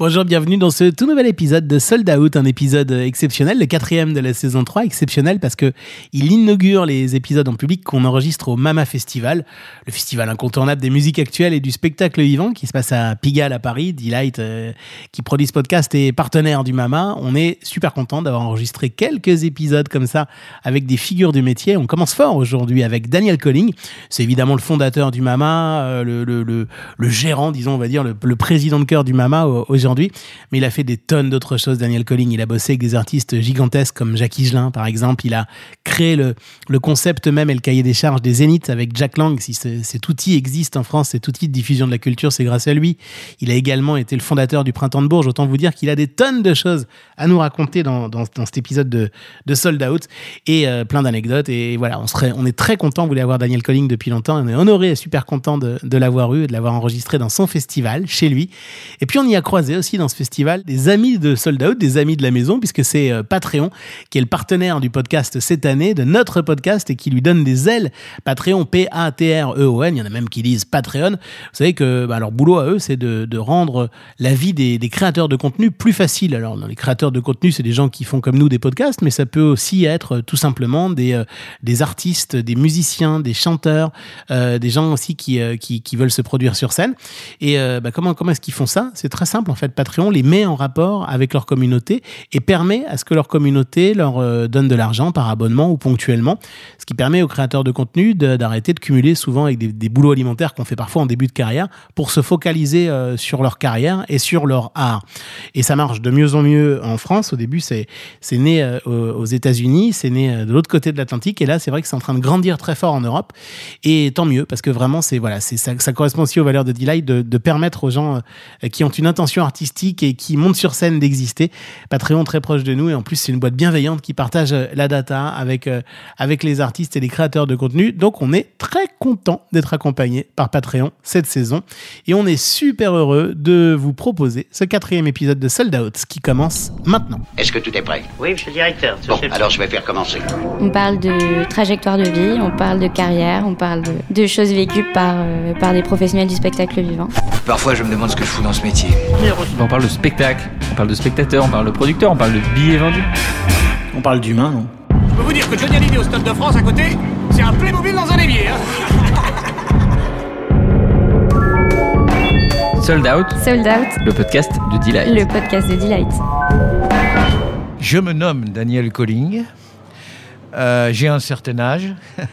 Bonjour, bienvenue dans ce tout nouvel épisode de Sold Out, un épisode exceptionnel, le quatrième de la saison 3, exceptionnel parce que il inaugure les épisodes en public qu'on enregistre au Mama Festival, le festival incontournable des musiques actuelles et du spectacle vivant qui se passe à Pigalle à Paris, Delight euh, qui produit ce podcast et partenaire du Mama. On est super content d'avoir enregistré quelques épisodes comme ça avec des figures du métier. On commence fort aujourd'hui avec Daniel Colling, c'est évidemment le fondateur du Mama, euh, le, le, gérant, disons, on va dire, le président de cœur du Mama aujourd'hui mais il a fait des tonnes d'autres choses, Daniel Colling. Il a bossé avec des artistes gigantesques comme Jacques Higelin, par exemple. Il a créé le, concept même et le cahier des charges des Zéniths avec Jack Lang. Si cet outil existe en France, cet outil de diffusion de la culture, c'est grâce à lui. Il a également été le fondateur du Printemps de Bourges. Autant vous dire qu'il a des tonnes de choses à nous raconter dans, cet épisode de, Sold Out et euh, plein d'anecdotes. Et voilà, on, est très content, vous voulez avoir Daniel Colling depuis longtemps. On est honoré et super content de, de l'avoir eu, de l'avoir enregistré dans son festival, chez lui. Et puis on y a croisé aussi dans ce festival des amis de Sold Out, des amis de la maison, puisque c'est euh, Patreon qui est le partenaire du podcast cette année, de notre podcast, et qui lui donne des ailes. Patreon, P-A-T-R-E-O-N, il y en a même qui disent Patreon. Vous savez que bah, leur boulot à eux, c'est de, rendre la vie des, créateurs de contenu plus facile. Alors, dans les créateurs de contenu, c'est des gens qui font comme nous des podcasts, mais ça peut aussi être tout simplement des, euh, des artistes, des musiciens, des chanteurs, euh, des gens aussi qui, euh, qui, veulent se produire sur scène. Et euh, bah, comment, comment est-ce qu'ils font ça? C'est très simple fait. Patreon les met en rapport avec leur communauté et permet à ce que leur communauté leur euh, donne de l'argent par abonnement ou ponctuellement, ce qui permet aux créateurs de contenu d'arrêter de, cumuler souvent avec des, des boulots alimentaires qu'on fait parfois en début de carrière pour se focaliser euh, sur leur carrière et sur leur art. Et ça marche de mieux en mieux en France. Au début, c'est né euh, aux États-Unis, c'est né de l'autre côté de l'Atlantique et là, c'est vrai que c'est en train de grandir très fort en Europe et tant mieux parce que vraiment, c'est voilà, c'est ça, correspond aussi aux valeurs de Delight de, de permettre aux gens qui ont une intention artistique et qui montent sur scène d'exister. Patreon très proche de nous et en plus c'est une boîte bienveillante qui partage euh, la data avec euh, avec les artistes et les créateurs de contenu. Donc on est très content d'être accompagné par Patreon cette saison et on est super heureux de vous proposer ce quatrième épisode de Sold Out qui commence maintenant. Est-ce que tout est prêt? Oui, monsieur le directeur. Bon, alors je vais faire commencer. On parle de trajectoire de vie, on parle de carrière, on parle de, de choses vécues par, euh, par des professionnels du spectacle vivant. Parfois je me demande ce que je fous dans ce métier. On parle de spectacle, on parle de spectateur, on parle de producteur, on parle de billets vendus. On parle d'humain, non? Je peux vous dire que Johnny Hallyday au Stade de France à côté, c'est un Playmobil dans un évier. Hein Sold Out. Sold Out. Le podcast de Delight. Le podcast de Delight. Je me nomme Daniel Colling. Euh, j'ai un certain âge.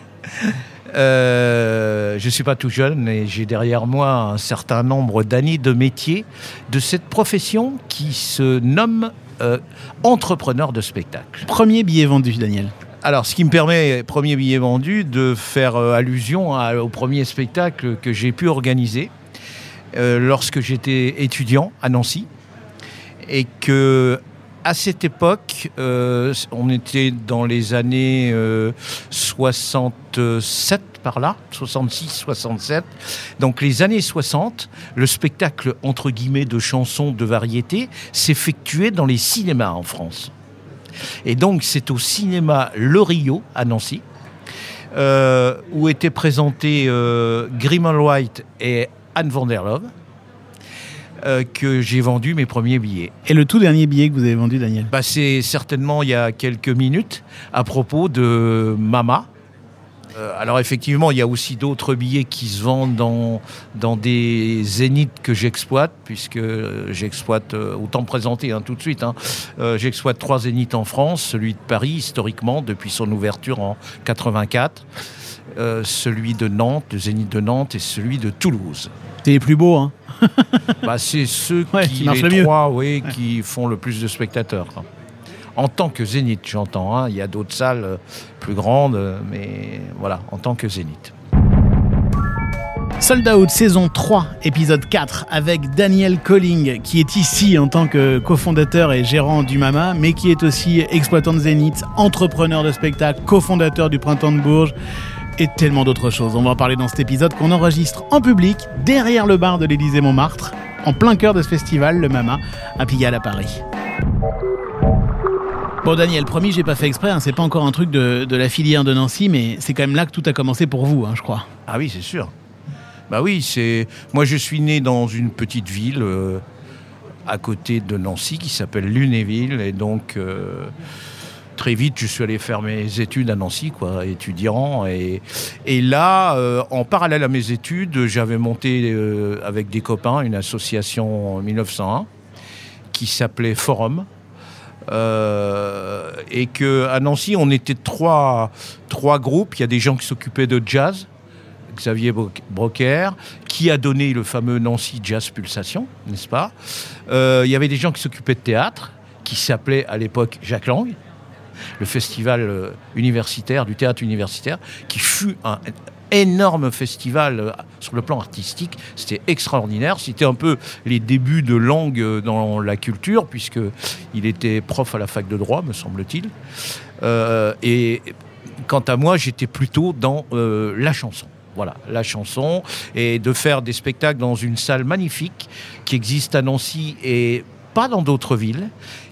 Euh, je ne suis pas tout jeune et j'ai derrière moi un certain nombre d'années de métier de cette profession qui se nomme euh, entrepreneur de spectacle. Premier billet vendu, Daniel. Alors, ce qui me permet, premier billet vendu, de faire euh, allusion à, au premier spectacle que j'ai pu organiser euh, lorsque j'étais étudiant à Nancy et que à cette époque, euh, on était dans les années euh, 67 par là, 66, 67. Donc les années 60, le spectacle entre guillemets de chansons de variété s'effectuait dans les cinémas en France. Et donc c'est au cinéma Le Rio à Nancy. Euh, où étaient présentés euh, Grimald White et Anne van der Love euh, que j'ai vendu mes premiers billets. Et le tout dernier billet que vous avez vendu, Daniel bah, C'est certainement il y a quelques minutes à propos de Mama. Euh, alors effectivement, il y a aussi d'autres billets qui se vendent dans, dans des zéniths que j'exploite, puisque j'exploite, euh, autant présenter hein, tout de suite, hein, j'exploite trois zéniths en France, celui de Paris historiquement depuis son ouverture en 84, euh, celui de Nantes, le zénith de Nantes et celui de Toulouse. C'est les plus beaux, hein bah, C'est ceux Ouais, qui, qui marchent les le trois, oui, qui font le plus de spectateurs. En tant que Zénith, j'entends. hein. Il y a d'autres salles euh, plus grandes, euh, mais voilà, en tant que Zénith. Sold Out saison 3, épisode 4, avec Daniel Colling, qui est ici en tant que cofondateur et gérant du Mama, mais qui est aussi exploitant de Zénith, entrepreneur de spectacle, cofondateur du Printemps de Bourges et tellement d'autres choses. On va en parler dans cet épisode qu'on enregistre en public, derrière le bar de l'Élysée Montmartre, en plein cœur de ce festival, le Mama, à Pigalle à Paris. Bon Daniel, promis, j'ai pas fait exprès, hein, c'est pas encore un truc de, la filière de Nancy, mais c'est quand même là que tout a commencé pour vous, hein, je crois. Ah oui, c'est sûr. Bah oui, c'est. Moi, je suis né dans une petite ville euh, à côté de Nancy qui s'appelle Lunéville. Et donc, euh, très vite, je suis allé faire mes études à Nancy, quoi, étudiant. Et, là, euh, en parallèle à mes études, j'avais monté euh, avec des copains une association en 1901 qui s'appelait Forum. Euh, et que à Nancy, on était trois, groupes. Il y a des gens qui s'occupaient de jazz, Xavier Bro- Broker, qui a donné le fameux Nancy Jazz Pulsation, n'est-ce pas? Il y avait des gens qui s'occupaient de théâtre, qui s'appelait à l'époque Jacques Lang, le festival euh, universitaire, du théâtre universitaire, qui fut un énorme festival euh, sur le plan artistique. C'était extraordinaire. C'était un peu les débuts de langue euh, dans la culture, puisque il était prof à la fac de droit, me semble-t-il. Et quant à moi, j'étais plutôt dans la chanson. Voilà, la chanson, et de faire des spectacles dans une salle magnifique qui existe à Nancy et pas dans d'autres villes,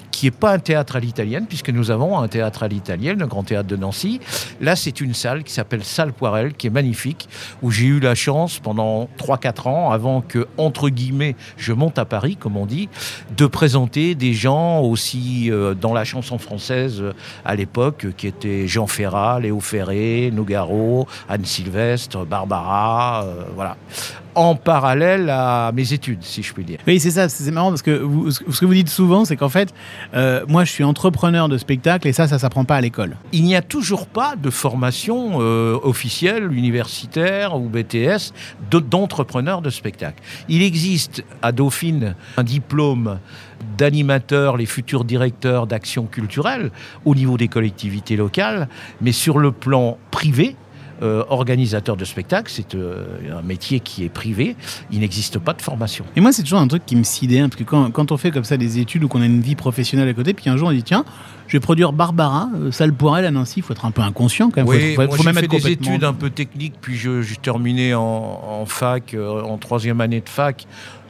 qui n'est pas un théâtre à l'italienne, puisque nous avons un théâtre à l'italienne, le Grand Théâtre de Nancy. Là, c'est une salle qui s'appelle Salle Poirel, qui est magnifique, où j'ai eu la chance pendant 3-4 ans, avant que, entre guillemets, je monte à Paris, comme on dit, de présenter des gens aussi euh, dans la chanson française euh, à l'époque, euh, qui étaient Jean Ferrat, Léo Ferré, Nougaro, Anne Sylvestre, Barbara, voilà. En parallèle à mes études, si je puis dire. Oui, c'est ça, c'est marrant parce que vous- ce que vous dites souvent, c'est qu'en fait, euh, moi je suis entrepreneur de spectacle et ça, ça s'apprend pas à l'école. Il n'y a toujours pas de formation euh, officielle, universitaire ou BTS de- d'entrepreneur de spectacle. Il existe à Dauphine un diplôme d'animateur, les futurs directeurs d'action culturelle au niveau des collectivités locales, mais sur le plan privé, euh, organisateur de spectacle, c'est euh, un métier qui est privé, il n'existe pas de formation. Et moi, c'est toujours un truc qui me sidère, parce que quand, quand on fait comme ça des études ou qu'on a une vie professionnelle à côté, puis un jour on dit tiens, je vais produire Barbara, euh, salle pour elle à Nancy, il faut être un peu inconscient quand même. Oui, faut, faut- moi faut j'ai même fait être des études un peu techniques, puis je, j'ai terminé en, en fac, euh, en troisième année de fac,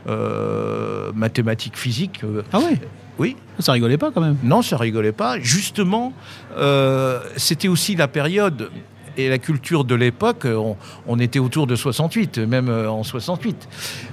euh, mathématiques physiques. euh, Ah ouais? oui, Ça rigolait pas quand même. non, ça rigolait pas. Justement, euh, c'était aussi la période et la culture de l'époque, euh, on, était autour de 68, même euh, en 68,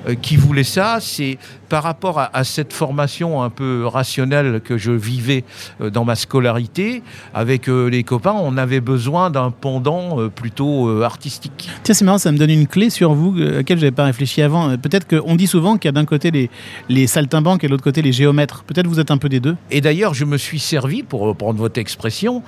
euh, qui voulait ça, c'est par rapport à, à cette formation un peu rationnelle que je vivais euh, dans ma scolarité, avec euh, les copains, on avait besoin d'un pendant euh, plutôt artistique. Tiens, c'est marrant, ça me donne une clé sur vous à laquelle je n'avais pas réfléchi avant. Peut-être qu'on dit souvent qu'il y a d'un côté les, les saltimbanques et de l'autre côté les géomètres. Peut-être vous êtes un peu des deux. Et d'ailleurs, je me suis servi, pour reprendre votre expression,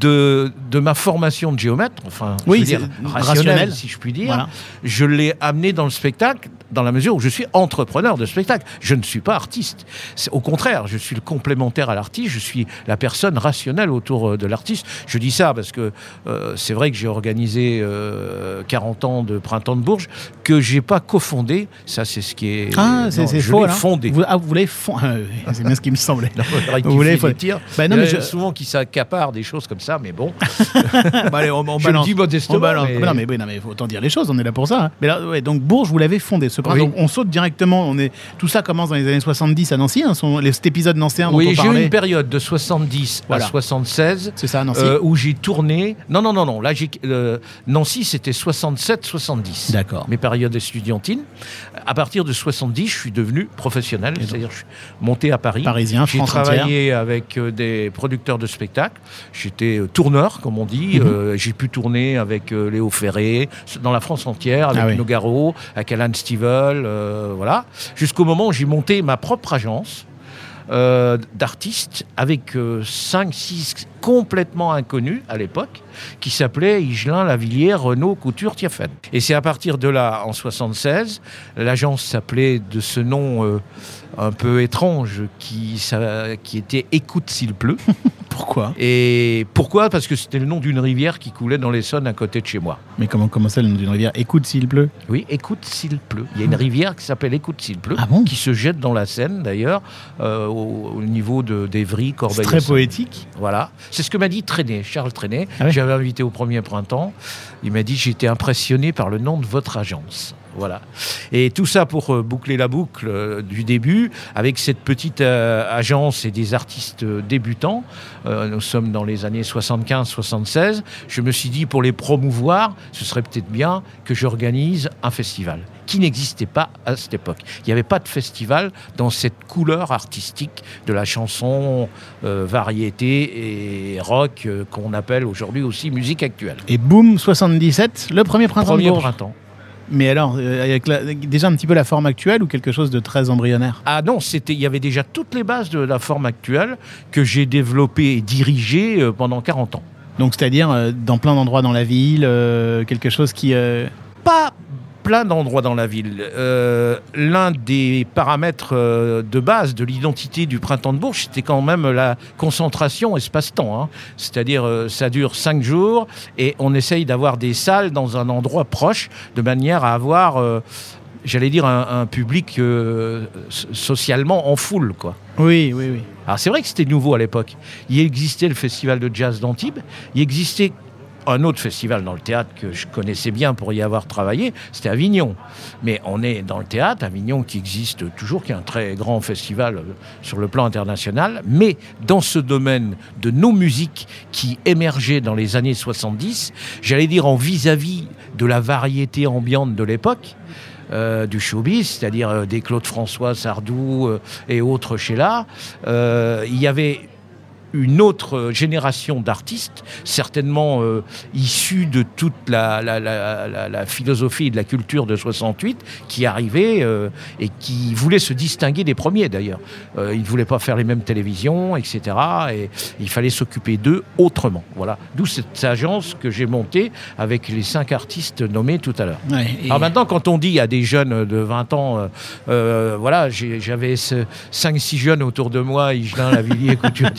de, de ma formation de géomètre, enfin, je Oui, veux dire, rationnelle, rationnel. si je puis dire. Voilà. Je l'ai amené dans le spectacle dans la mesure où je suis entrepreneur de spectacle. Je ne suis pas artiste. Au contraire, je suis le complémentaire à l'artiste, je suis la personne rationnelle autour euh, de l'artiste. Je dis ça parce que euh, c'est vrai que j'ai organisé euh, 40 ans de Printemps de Bourges, que j'ai pas cofondé. Ça, c'est ce qui est... Ah, c'est faux. alors. fondé. Vous, ah, vous l'avez fondé. c'est bien ce qui me semblait. Non, Vous les tirs. Bah non, Il y mais je- souvent qui s'accaparent des choses comme ça, mais bon. Bah, allez, on, on Je balance. le dis modestement, On balance. mais- Non, mais, oui, non, mais faut autant dire les choses, on est là pour ça. hein. Mais là, ouais, donc Bourges, vous l'avez fondé. Ce Oui. donc, on saute directement. On est, tout ça commence dans les années 70 à Nancy. Hein, les, cet épisode nancéen dont Oui, on j'ai eu une période de 70 Voilà. à 76 C'est ça, Nancy. euh, où j'ai tourné. Non, non, non, non. Là, euh, Nancy, c'était 67-70. D'accord. Mes périodes estudiantines. À partir de 70, je suis devenu professionnel, c'est-à-dire je suis monté à Paris. Parisien, J'ai travaillé avec euh, des producteurs de spectacles. J'étais tourneur, comme on dit. Mhm. Euh, j'ai pu tourner avec Léo Ferré, dans la France entière, avec Ah oui. Nogaro, avec Alan Stivell, voilà. Jusqu'au moment j'ai monté ma propre agence euh, d'artistes avec 5, 6 complètement inconnus à l'époque, qui s'appelait Higelin, Lavillière, Renault, Couture, Tiefen. Et c'est à partir de là, en 76, l'agence s'appelait de ce nom euh, un peu étrange qui, ça- qui était Écoute s'il pleut. Pourquoi? Et pourquoi? Parce que c'était le nom d'une rivière qui coulait dans l'Essonne à côté de chez moi. Mais comment, comment ça, le nom d'une rivière? Écoute s'il pleut? Oui, Écoute s'il pleut. Il y a une rivière qui s'appelle Écoute s'il pleut, Ah bon? qui se jette dans la Seine d'ailleurs, euh, au, au niveau de d'Evry, C'est Corbeil. très poétique. Voilà. C'est ce que m'a dit Trenet, Charles Trenet. Ah J'avais invité au premier printemps. Il m'a dit J'étais impressionné par le nom de votre agence. Voilà. Et tout ça pour euh, boucler la boucle euh, du début, avec cette petite euh, agence et des artistes débutants. Nous sommes dans les années 75-76. Je me suis dit, pour les promouvoir, ce serait peut-être bien que j'organise un festival. qui n'existait pas à cette époque. Il n'y avait pas de festival dans cette couleur artistique de la chanson euh, variété et rock euh, qu'on appelle aujourd'hui aussi musique actuelle. Et boum, 77, le premier printemps Premier de printemps. Mais alors, euh, avec la- déjà un petit peu la forme actuelle ou quelque chose de très embryonnaire? Ah non, c'était, il y avait déjà toutes les bases de la forme actuelle que j'ai développée et dirigée euh, pendant 40 ans. Donc, c'est-à-dire euh, dans plein d'endroits dans la ville, euh, quelque chose qui. Plein d'endroits dans la ville. Euh, L'un des paramètres euh, de base de l'identité du printemps de Bourges, c'était quand même la concentration espace-temps. hein. C'est-à-dire, euh, ça dure cinq jours et on essaye d'avoir des salles dans un endroit proche de manière à avoir, euh, j'allais dire, un, un public so- socialement en foule, quoi. Oui, oui, oui. Alors c'est vrai que c'était nouveau à l'époque. Il existait le festival de jazz d'Antibes, il existait un autre festival dans le théâtre que je connaissais bien pour y avoir travaillé, c'était Avignon. Mais on est dans le théâtre, Avignon qui existe toujours, qui est un très grand festival euh, sur le plan international, mais dans ce domaine de nos musiques qui émergeaient dans les années 70, j'allais dire en vis-à-vis de la variété ambiante de l'époque, euh, du showbiz, c'est-à-dire euh, des Claude François, Sardou et autres Sheila, euh, il y avait une autre euh, génération d'artistes, certainement euh, issus de toute la, la- la- la- philosophie et de la culture de 68, qui arrivaient euh, et qui voulaient se distinguer des premiers d'ailleurs. Euh, ils ne voulaient pas faire les mêmes télévisions, etc. Et il fallait s'occuper d'eux autrement. Voilà. D'où cette agence que j'ai montée avec les cinq artistes nommés tout à l'heure. Ouais, et- Alors maintenant, quand on dit à des jeunes de 20 ans, euh, euh, voilà, j'avais 5-6 jeunes autour de moi, Higelin, Lavillier, Couture,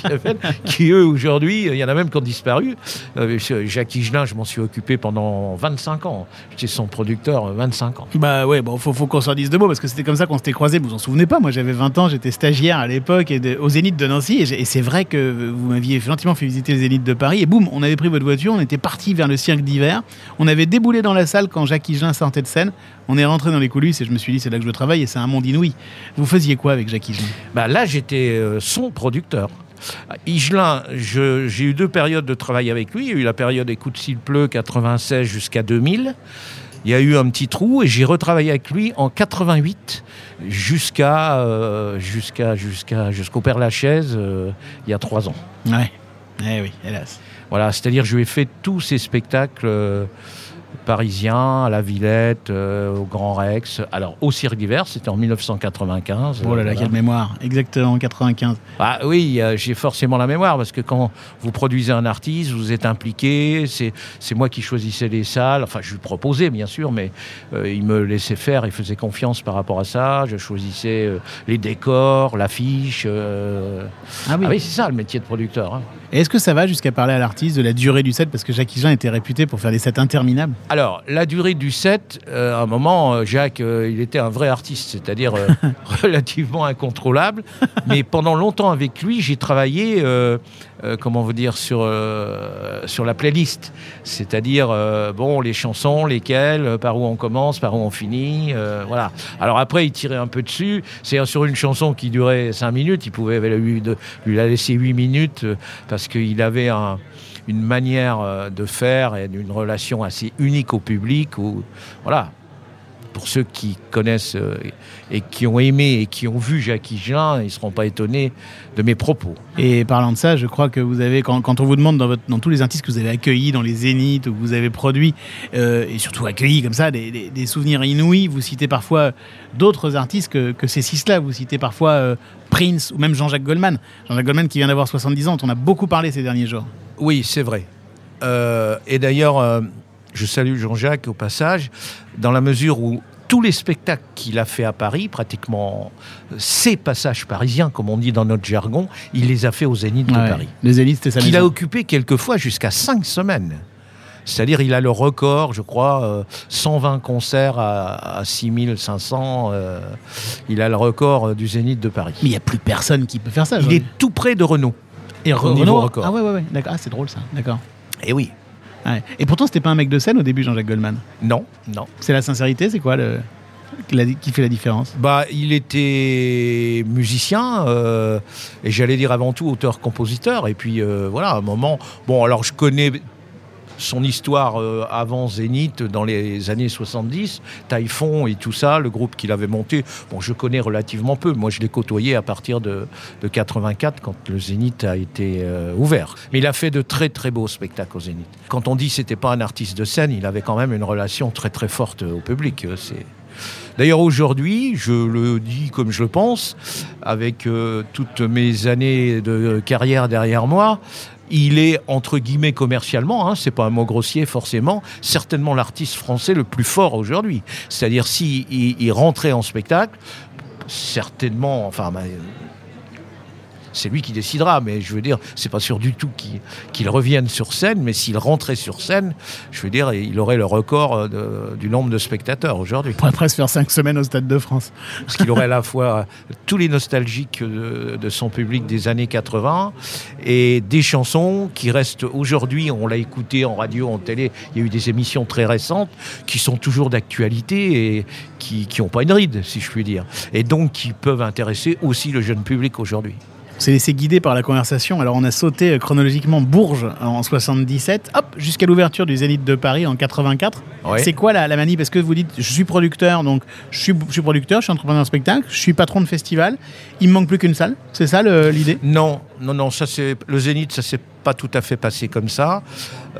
qui eux, aujourd'hui, il y en a même qui ont disparu. Euh, Jacques Higelin, je m'en suis occupé pendant 25 ans. J'étais son producteur euh, 25 ans. Bah ouais, bon, faut, faut qu'on s'en dise deux mots parce que c'était comme ça qu'on s'était croisés. Vous vous en souvenez pas Moi, j'avais 20 ans, j'étais stagiaire à l'époque et de- au Zénith de Nancy. Et, c'est vrai que vous m'aviez gentiment fait visiter le Zénith de Paris. Et boum, on avait pris votre voiture, on était parti vers le cirque d'hiver. On avait déboulé dans la salle quand Jacques Higelin sortait de scène. On est rentré dans les coulisses et je me suis dit, c'est là que je travaille et c'est un monde inouï. Vous faisiez quoi avec Jacques Higelin? Bah, là, j'étais euh, son producteur. Higelin, je- j'ai eu deux périodes de travail avec lui. Il y a eu la période Écoute s'il pleut, 96 jusqu'à 2000. Il y a eu un petit trou et j'ai retravaillé avec lui en 88 jusqu'à euh, jusqu'à jusqu'à jusqu'au Père Lachaise euh, il y a trois ans. Ouais. Eh oui, hélas. Voilà, c'est-à-dire je lui ai fait tous ces spectacles parisiens, à la Villette, euh, au Grand Rex. Alors au Cirque d'hiver, c'était en 1995. Oh là là, Voilà. quelle mémoire. Exactement, 95. Ah oui, euh, j'ai forcément la mémoire parce que quand vous produisez un artiste, vous êtes impliqué. C'est moi qui choisissais les salles. Enfin, je lui proposais bien sûr, mais euh, il me laissait faire. Il faisait confiance par rapport à ça. Je choisissais les décors, l'affiche. Ah oui. Ah oui, c'est ça le métier de producteur. hein. Et est-ce que ça va jusqu'à parler à l'artiste de la durée du set? Parce que Jacques Higelin était réputé pour faire des sets interminables. Alors, la durée du set, euh, à un moment, euh, Jacques, euh, il était un vrai artiste, c'est-à-dire euh, relativement incontrôlable. Mais pendant longtemps avec lui, j'ai travaillé, euh, comment vous dire, sur, euh, la playlist. C'est-à-dire, euh, bon, les chansons, lesquelles, par où on commence, par où on finit, voilà. Alors après, il tirait un peu dessus. C'est sur une chanson qui durait 5 minutes, il pouvait lui, lui la laisser 8 minutes parce qu'il avait un une manière de faire et une relation assez unique au public. Voilà. Pour ceux qui connaissent euh, et qui ont aimé et qui ont vu Jacques Higelin, ils ne seront pas étonnés de mes propos. Et parlant de ça, je crois que vous avez, quand, quand on vous demande dans, votre, dans tous les artistes que vous avez accueillis, dans les zéniths, ou que vous avez produits, euh, et surtout accueillis comme ça, des, des- des souvenirs inouïs, vous citez parfois d'autres artistes que, que ces six-là. Vous citez parfois euh, Prince ou même Jean-Jacques Goldman. Jean-Jacques Goldman qui vient d'avoir 70 ans, dont on a beaucoup parlé ces derniers jours. Oui, c'est vrai. Euh, et d'ailleurs, euh, je salue Jean-Jacques au passage, dans la mesure où tous les spectacles qu'il a fait à Paris, pratiquement ces passages parisiens, comme on dit dans notre jargon, il les a fait au Zénith de. Paris. Les zéniths, c'était sa qu'il a occupé quelquefois jusqu'à cinq semaines. C'est-à-dire, il a le record, je crois, euh, 120 concerts à, à 6500. euh, il a le record euh, du Zénith de Paris. Mais il n'y a plus personne qui peut faire ça. Il est tout près de Renault. et record. Ah ouais, ouais, ouais. D'accord. Ah, c'est drôle ça. D'accord. Et oui. Ouais. Et pourtant, c'était pas un mec de scène au début, Jean-Jacques Goldman. Non, non. C'est la sincérité, c'est quoi le... qui fait la différence? Bah, il était musicien euh, et j'allais dire avant tout auteur-compositeur. Et puis euh, voilà, à un moment. Bon, alors je connais son histoire euh, avant Zénith, dans les années 70, Typhon et tout ça, le groupe qu'il avait monté, bon, je connais relativement peu. Moi, je l'ai côtoyé à partir de, de 84, quand le Zénith a été euh, ouvert. Mais il a fait de très très beaux spectacles au Zénith. Quand on dit c'était pas un artiste de scène, il avait quand même une relation très très forte au public. Euh, C'est D'ailleurs, aujourd'hui, je le dis comme je le pense, avec euh, toutes mes années de carrière derrière moi, il est entre guillemets commercialement, hein, c'est pas un mot grossier forcément, certainement l'artiste français le plus fort aujourd'hui. C'est-à-dire si il, rentrait en spectacle, certainement, enfin. C'est lui qui décidera, mais je veux dire, c'est pas sûr du tout qu'il revienne sur scène, mais s'il rentrait sur scène, je veux dire, il aurait le record euh, de- du nombre de spectateurs aujourd'hui. On pourrait presque faire cinq semaines au Stade de France. Parce qu'il aurait à la fois tous les nostalgiques de, de son public des années 80 et des chansons qui restent aujourd'hui, on l'a écouté en radio, en télé, il y a eu des émissions très récentes qui sont toujours d'actualité et qui n'ont pas une ride, si je puis dire. Et donc qui peuvent intéresser aussi le jeune public aujourd'hui. On s'est laissé guider par la conversation. Alors, on a sauté euh, chronologiquement Bourges en 77, hop, jusqu'à l'ouverture du Zénith de Paris en 84. Ouais. C'est quoi la, la manie? Parce que vous dites, je suis producteur, donc je suis, je suis producteur, je suis entrepreneur de spectacle, je suis patron de festival. Il me manque plus qu'une salle. C'est ça l'idée? Non, non, non, ça c'est le Zénith, ça s'est pas tout à fait passé comme ça.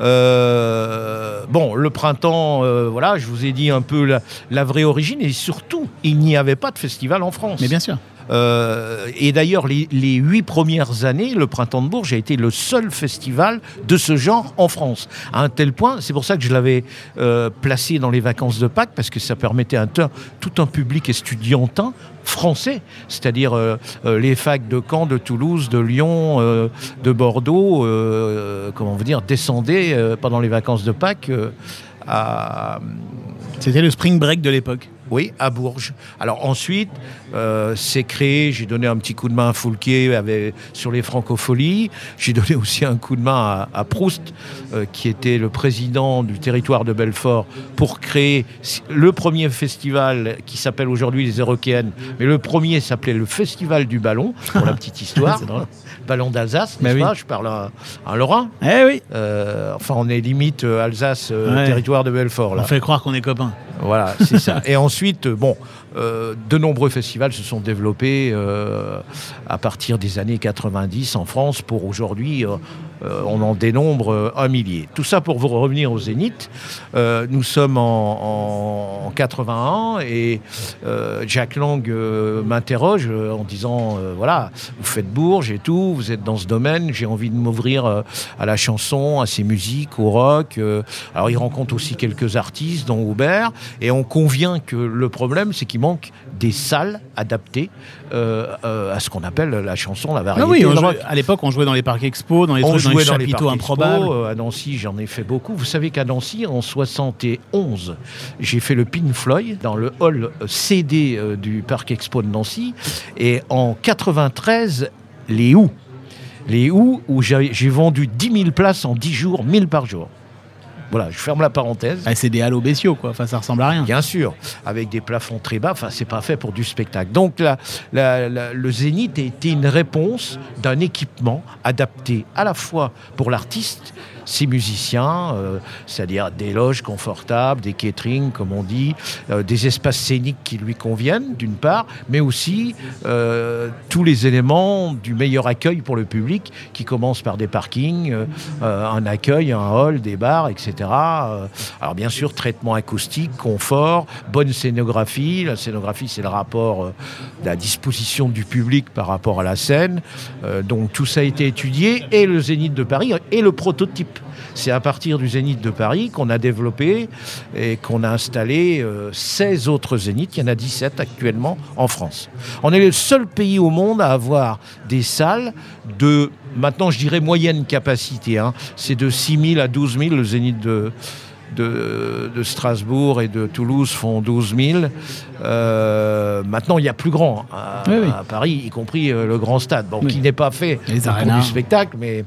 Euh, bon, le printemps, euh, voilà, je vous ai dit un peu la, la vraie origine et surtout, il n'y avait pas de festival en France. Mais bien sûr. Euh, et d'ailleurs, les, huit premières années, le Printemps de Bourges a été le seul festival de ce genre en France. À un tel point, c'est pour ça que je l'avais euh, placé dans les vacances de Pâques, parce que ça permettait un teint- tout un public estudiantin français, c'est-à-dire euh, les facs de Caen, de Toulouse, de Lyon, de Bordeaux, comment vous dire, descendaient pendant les vacances de Pâques à, C'était le spring break de l'époque. Oui, à Bourges. Alors ensuite, euh, c'est créé, j'ai donné un petit coup de main à Foulquier avec, sur les francopholies. J'ai donné aussi un coup de main à, à Proust, euh, qui était le président du territoire de Belfort, pour créer le premier festival qui s'appelle aujourd'hui les Éroquéennes. Mais le premier s'appelait le Festival du Ballon, pour la petite histoire. Ballon d'Alsace, n'est-ce oui. pas? Je parle un, un Lorrain. Eh oui Euh, enfin, on est limite Alsace, Ouais. territoire de Belfort. Là. On fait croire qu'on est copains. Voilà, c'est ça. Et ensuite, bon, euh, de nombreux festivals se sont développés euh, à partir des années 90 en France pour aujourd'hui. euh, euh, on en dénombre euh, un millier. Tout ça pour vous revenir au Zénith. Euh, nous sommes en, en- en 81 et euh, Jack Lang m'interroge en disant voilà, vous faites Bourges et tout, vous êtes dans ce domaine, j'ai envie de m'ouvrir à la chanson, à ses musiques, au rock. alors il rencontre aussi quelques artistes, dont Aubert, et on convient que le problème, c'est qu'il manque des salles adaptées à ce qu'on appelle la chanson, la variété. Ah oui, on jouait- à l'époque, on jouait dans les parcs expo, dans les, trucs, jouait dans les parcs improbables. euh, à Nancy, j'en ai fait beaucoup. Vous savez qu'à Nancy, en 71, j'ai fait le Pink Floyd dans le hall euh, CD euh, du parc expo de Nancy. Et en 93, les Who. Les Who, où j'ai j'ai vendu 10 000 places en 10 jours, 1000 par jour. Voilà, je ferme la parenthèse. Ah, c'est des halos bestiaux, quoi. Enfin, ça ressemble à rien. Bien sûr, avec des plafonds très bas, enfin, c'est pas fait pour du spectacle. Donc, la- la- la- le Zénith a été une réponse d'un équipement adapté à la fois pour l'artiste, ses musiciens, euh, c'est-à-dire des loges confortables, des catering, comme on dit, euh, des espaces scéniques qui lui conviennent, d'une part, mais aussi euh, tous les éléments du meilleur accueil pour le public, qui commence par des parkings, un accueil, un hall, des bars, etc. Alors bien sûr, traitement acoustique, confort, bonne scénographie. La scénographie, c'est le rapport de la disposition du public par rapport à la scène. Donc tout ça a été étudié et le Zénith de Paris est le prototype. C'est à partir du Zénith de Paris qu'on a développé et qu'on a installé euh, 16 autres Zéniths. Il y en a 17 actuellement en France. On est le seul pays au monde à avoir des salles de, maintenant je dirais moyenne capacité. hein. C'est de 6 000 à 12 000 le Zénith de, de, de Strasbourg et de Toulouse font 12 000. Euh, maintenant, il y a plus grand hein, à, Oui, oui. à Paris, y compris euh, le grand stade, bon, Oui. qui n'est pas fait pour du spectacle, mais,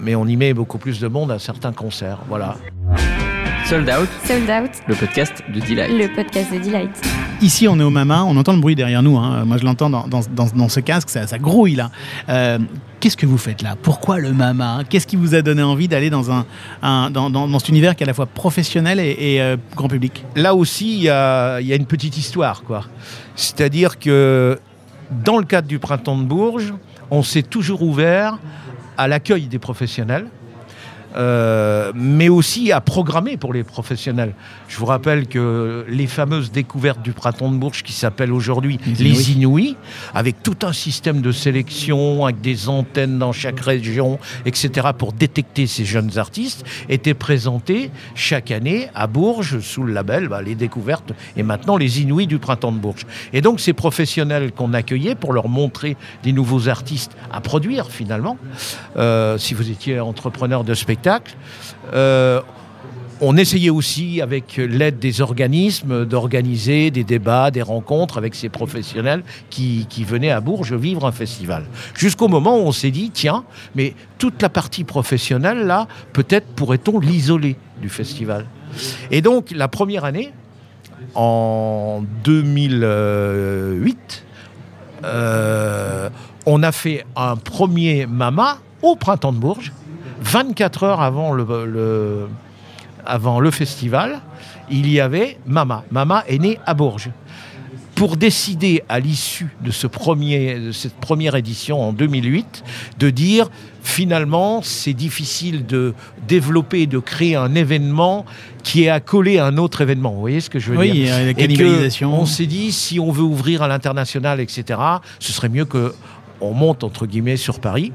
mais on y met beaucoup plus de monde à certains concerts. Voilà. Sold Out, Sold Out, le podcast de Delight. le podcast de Delight. Ici, on est au Mama, on entend le bruit derrière nous. hein. Moi, je l'entends dans, dans, dans- dans ce casque, ça, ça grouille là. Euh, qu'est-ce que vous faites là? Pourquoi le Mama? Qu'est-ce qui vous a donné envie d'aller dans, un, un- dans, dans- dans cet univers qui est à la fois professionnel et, et, euh, grand public? Là aussi, il y y a une petite histoire, quoi. C'est-à-dire que dans le cadre du printemps de Bourges, on s'est toujours ouvert à l'accueil des professionnels. Euh, mais aussi à programmer pour les professionnels. Je vous rappelle que les fameuses découvertes du printemps de Bourges qui s'appellent aujourd'hui Les les Inouïs, avec tout un système de sélection, avec des antennes dans chaque région, etc., pour détecter ces jeunes artistes, étaient présentés chaque année à Bourges sous le label bah, Les Découvertes et maintenant les Inouïs du printemps de Bourges. Et donc ces professionnels qu'on accueillait pour leur montrer des nouveaux artistes à produire finalement, euh, si vous étiez entrepreneur de spectacle, euh, on essayait aussi, avec l'aide des organismes, d'organiser des débats, des rencontres avec ces professionnels qui, venaient à Bourges vivre un festival. Jusqu'au moment où on s'est dit, tiens, mais toute la partie professionnelle, là, peut-être pourrait-on l'isoler du festival. Et donc, la première année, en 2008, euh, on a fait un premier Mama au printemps de Bourges, 24 heures avant le, le- avant le festival, il y avait Mama. Mama est né à Bourges. Pour décider à l'issue de, ce premier, de cette première édition en 2008 de dire finalement c'est difficile de développer, de créer un événement qui est accolé à un autre événement. Vous voyez ce que je veux Oui, dire? il y a la cannibalisation. on s'est dit, si on veut ouvrir à l'international, etc., ce serait mieux que on monte entre guillemets sur Paris.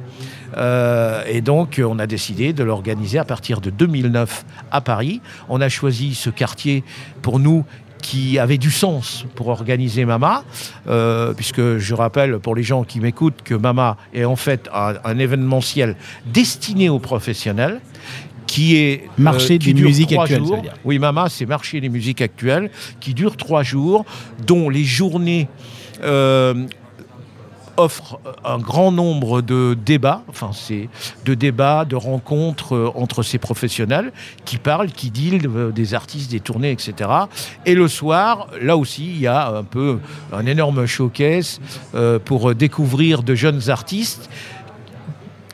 Euh, et donc, on a décidé de l'organiser à partir de 2009 à Paris. On a choisi ce quartier pour nous qui avait du sens pour organiser Mama, euh, puisque je rappelle pour les gens qui m'écoutent que Mama est en fait un, un événementiel destiné aux professionnels qui est euh, Marché qui des musiques actuelles, ça jours. veut dire. Oui, Mama, c'est marché des musiques actuelles qui dure trois jours, dont les journées euh, offrent un grand nombre de débats, enfin c'est de débats, de rencontres euh, entre ces professionnels qui parlent, qui dealent euh, des artistes, des tournées, etc. Et le soir, là aussi, il y a un peu un énorme showcase euh, pour découvrir de jeunes artistes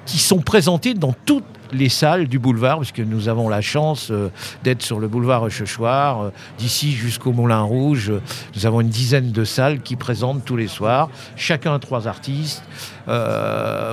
qui sont présentés dans toutes les salles du boulevard, puisque nous avons la chance euh, d'être sur le boulevard Rochechouart, euh, d'ici jusqu'au Moulin Rouge. euh, nous avons une dizaine de salles qui présentent tous les soirs, chacun trois artistes,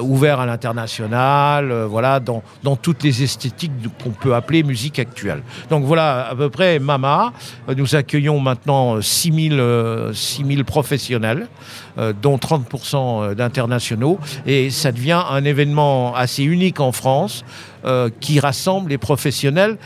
ouverts à l'international, voilà, dans, dans toutes les esthétiques qu'on peut appeler musique actuelle. Donc voilà, à peu près Mama. Nous accueillons maintenant 6000 euh, 6000 professionnels, dont 30% d'internationaux, et ça devient un événement assez unique en France euh, qui rassemble les professionnels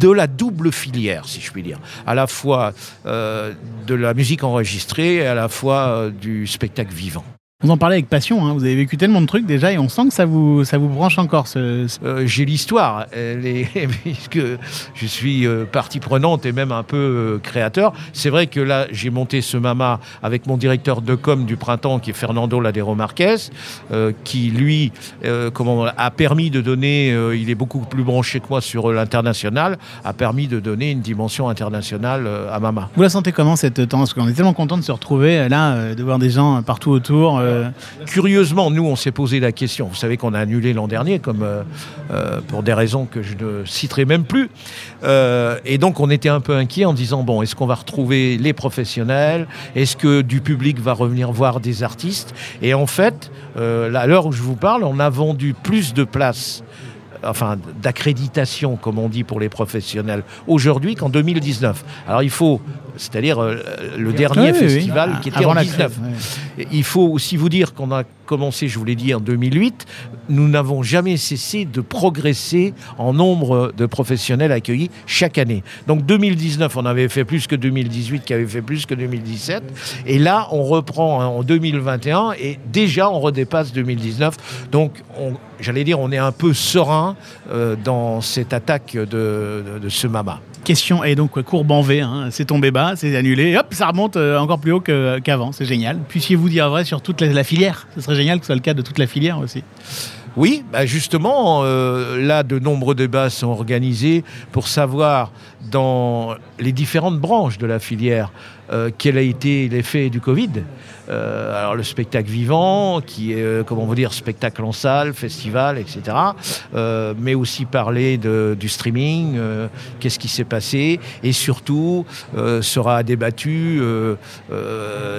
de la double filière, si je puis dire, à la fois euh, de la musique enregistrée et à la fois euh, du spectacle vivant. Vous en parlez avec passion, hein. vous avez vécu tellement de trucs déjà et on sent que ça vous, ça vous branche encore. Ce, ce- Euh, J'ai l'histoire, puisque je suis euh, partie prenante et même un peu euh, créateur. C'est vrai que là, j'ai monté ce Mama avec mon directeur de com du printemps, qui est Fernando Ladero Marquez, qui lui comment, a permis de donner, il est beaucoup plus branché que moi sur l'international, a permis de donner une dimension internationale à Mama. Vous la sentez comment cette tendance? Parce qu'on est tellement content de se retrouver là, de voir des gens partout autour. Euh, Curieusement, nous, on s'est posé la question. Vous savez qu'on a annulé l'an dernier, comme euh, euh, pour des raisons que je ne citerai même plus. Et donc, on était un peu inquiet en disant bon, est-ce qu'on va retrouver les professionnels? Est-ce que du public va revenir voir des artistes? Et en fait, à l'heure où je vous parle, on a vendu plus de places. Enfin, d'accréditation, comme on dit pour les professionnels, aujourd'hui qu'en 2019. Alors, il faut, c'est-à-dire euh, le dernier oui, oui. festival Ah, qui était avant en la 19. crise, ouais. Il faut aussi vous dire qu'on a commencé, je vous l'ai dit, en 2008. Nous n'avons jamais cessé de progresser en nombre de professionnels accueillis chaque année. Donc 2019, on avait fait plus que 2018, qui avait fait plus que 2017. Et là, on reprend en 2021 et déjà, on redépasse 2019. Donc, on- j'allais dire, on est un peu serein euh, dans cette attaque de, de- de ce Mama. Question, et donc courbe en V, hein, c'est tombé bas, c'est annulé, hop, ça remonte euh, encore plus haut qu'avant, c'est génial. Puissiez-vous dire vrai sur toute la, la filière Ce serait génial que ce soit le cas de toute la filière aussi. Oui, bah justement, euh, là, de nombreux débats sont organisés pour savoir dans les différentes branches de la filière euh, quel a été l'effet du Covid. Euh, alors le spectacle vivant, qui est, euh, comment veut dire, spectacle en salle, festival, etc. Mais aussi parler du streaming, qu'est-ce qui s'est passé, et surtout sera débattu,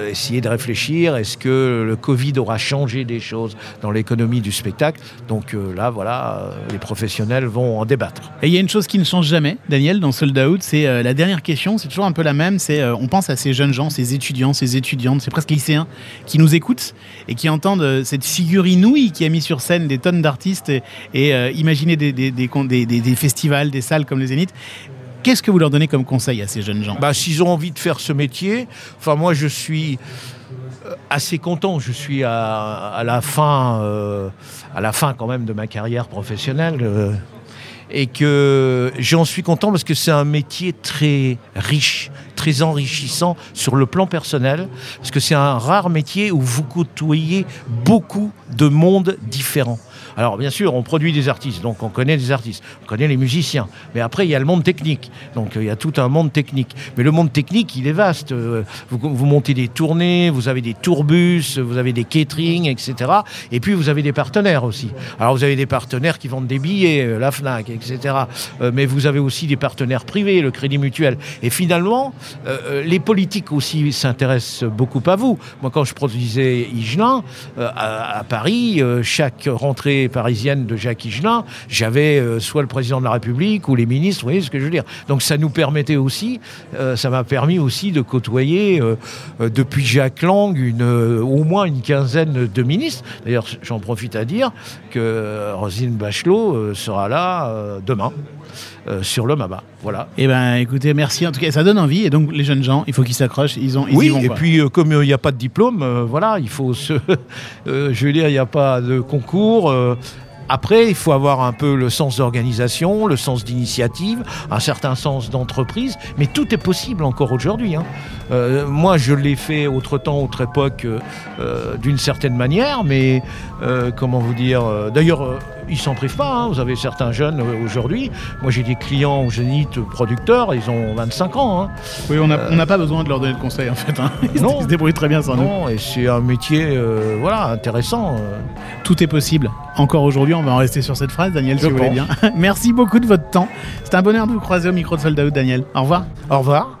essayer de réfléchir, est-ce que le Covid aura changé des choses dans l'économie du spectacle Donc là, voilà, les professionnels vont en débattre. Et il y a une chose qui ne change jamais, Daniel, dans Sold Out, c'est la dernière question, c'est toujours un peu la même, c'est on pense à ces jeunes gens, ces étudiants, ces étudiantes, c'est presque lycéens, qui nous écoutent et qui entendent euh, cette figure inouïe qui a mis sur scène des tonnes d'artistes et, et euh, imaginer des, des, des, festivals, des salles comme les Zénith. Qu'est-ce que vous leur donnez comme conseil à ces jeunes gens? Bah, S'ils ont envie de faire ce métier, enfin moi je suis euh, assez content. Je suis à, la fin, à la fin quand même de ma carrière professionnelle. et que j'en suis content parce que c'est un métier très riche, très enrichissant sur le plan personnel, parce que c'est un rare métier où vous côtoyez beaucoup de mondes différents. Alors bien sûr, on produit des artistes, donc on connaît des artistes, on connaît les musiciens, mais après il y a le monde technique, donc euh, il y a tout un monde technique. Mais le monde technique, il est vaste. Euh, Vous, montez des tournées, vous avez des tourbus, vous avez des catering, etc. Et puis vous avez des partenaires aussi. Alors vous avez des partenaires qui vendent des billets, euh, la Fnac, etc. Mais vous avez aussi des partenaires privés, le Crédit Mutuel. Et finalement, les politiques aussi s'intéressent beaucoup à vous. Moi, quand je produisais Higelin euh, à, Paris, chaque rentrée parisienne de Jacques Higelin, j'avais euh, soit le président de la République ou les ministres, vous voyez ce que je veux dire. Donc ça nous permettait aussi, euh, ça m'a permis aussi de côtoyer euh, depuis Jacques Lang au moins une quinzaine de ministres. D'ailleurs, j'en profite à dire que Roselyne Bachelot sera là demain euh, sur le MABA. Voilà. Eh ben, écoutez, merci. En tout cas, ça donne envie. Et donc, les jeunes gens, il faut qu'ils s'accrochent. Ils ont, ils y oui, vont. et quoi. puis euh, comme il n'y a pas de diplôme, euh, voilà, il faut se. euh, je veux dire, il n'y a pas de concours. euh, après, il faut avoir un peu le sens d'organisation, le sens d'initiative, un certain sens d'entreprise, mais tout est possible encore aujourd'hui. hein. Euh, moi, je l'ai fait autre temps, autre époque, euh, euh, d'une certaine manière, mais euh, comment vous dire euh, D'ailleurs, euh, ils s'en privent pas. hein. Vous avez certains jeunes euh, aujourd'hui. Moi, j'ai des clients au Zénith producteurs, ils ont 25 ans. hein. Oui, on n'a on n'a pas besoin de leur donner de conseils, en fait. hein. Ils, Non. se débrouillent très bien sans nous. Non, et c'est un métier, euh, voilà, intéressant. euh. Tout est possible. Encore aujourd'hui, on va en rester sur cette phrase, Daniel, si Je vous voulez bien. Merci beaucoup de votre temps. C'est un bonheur de vous croiser au micro de Sold Out, Daniel. Au revoir. Au revoir.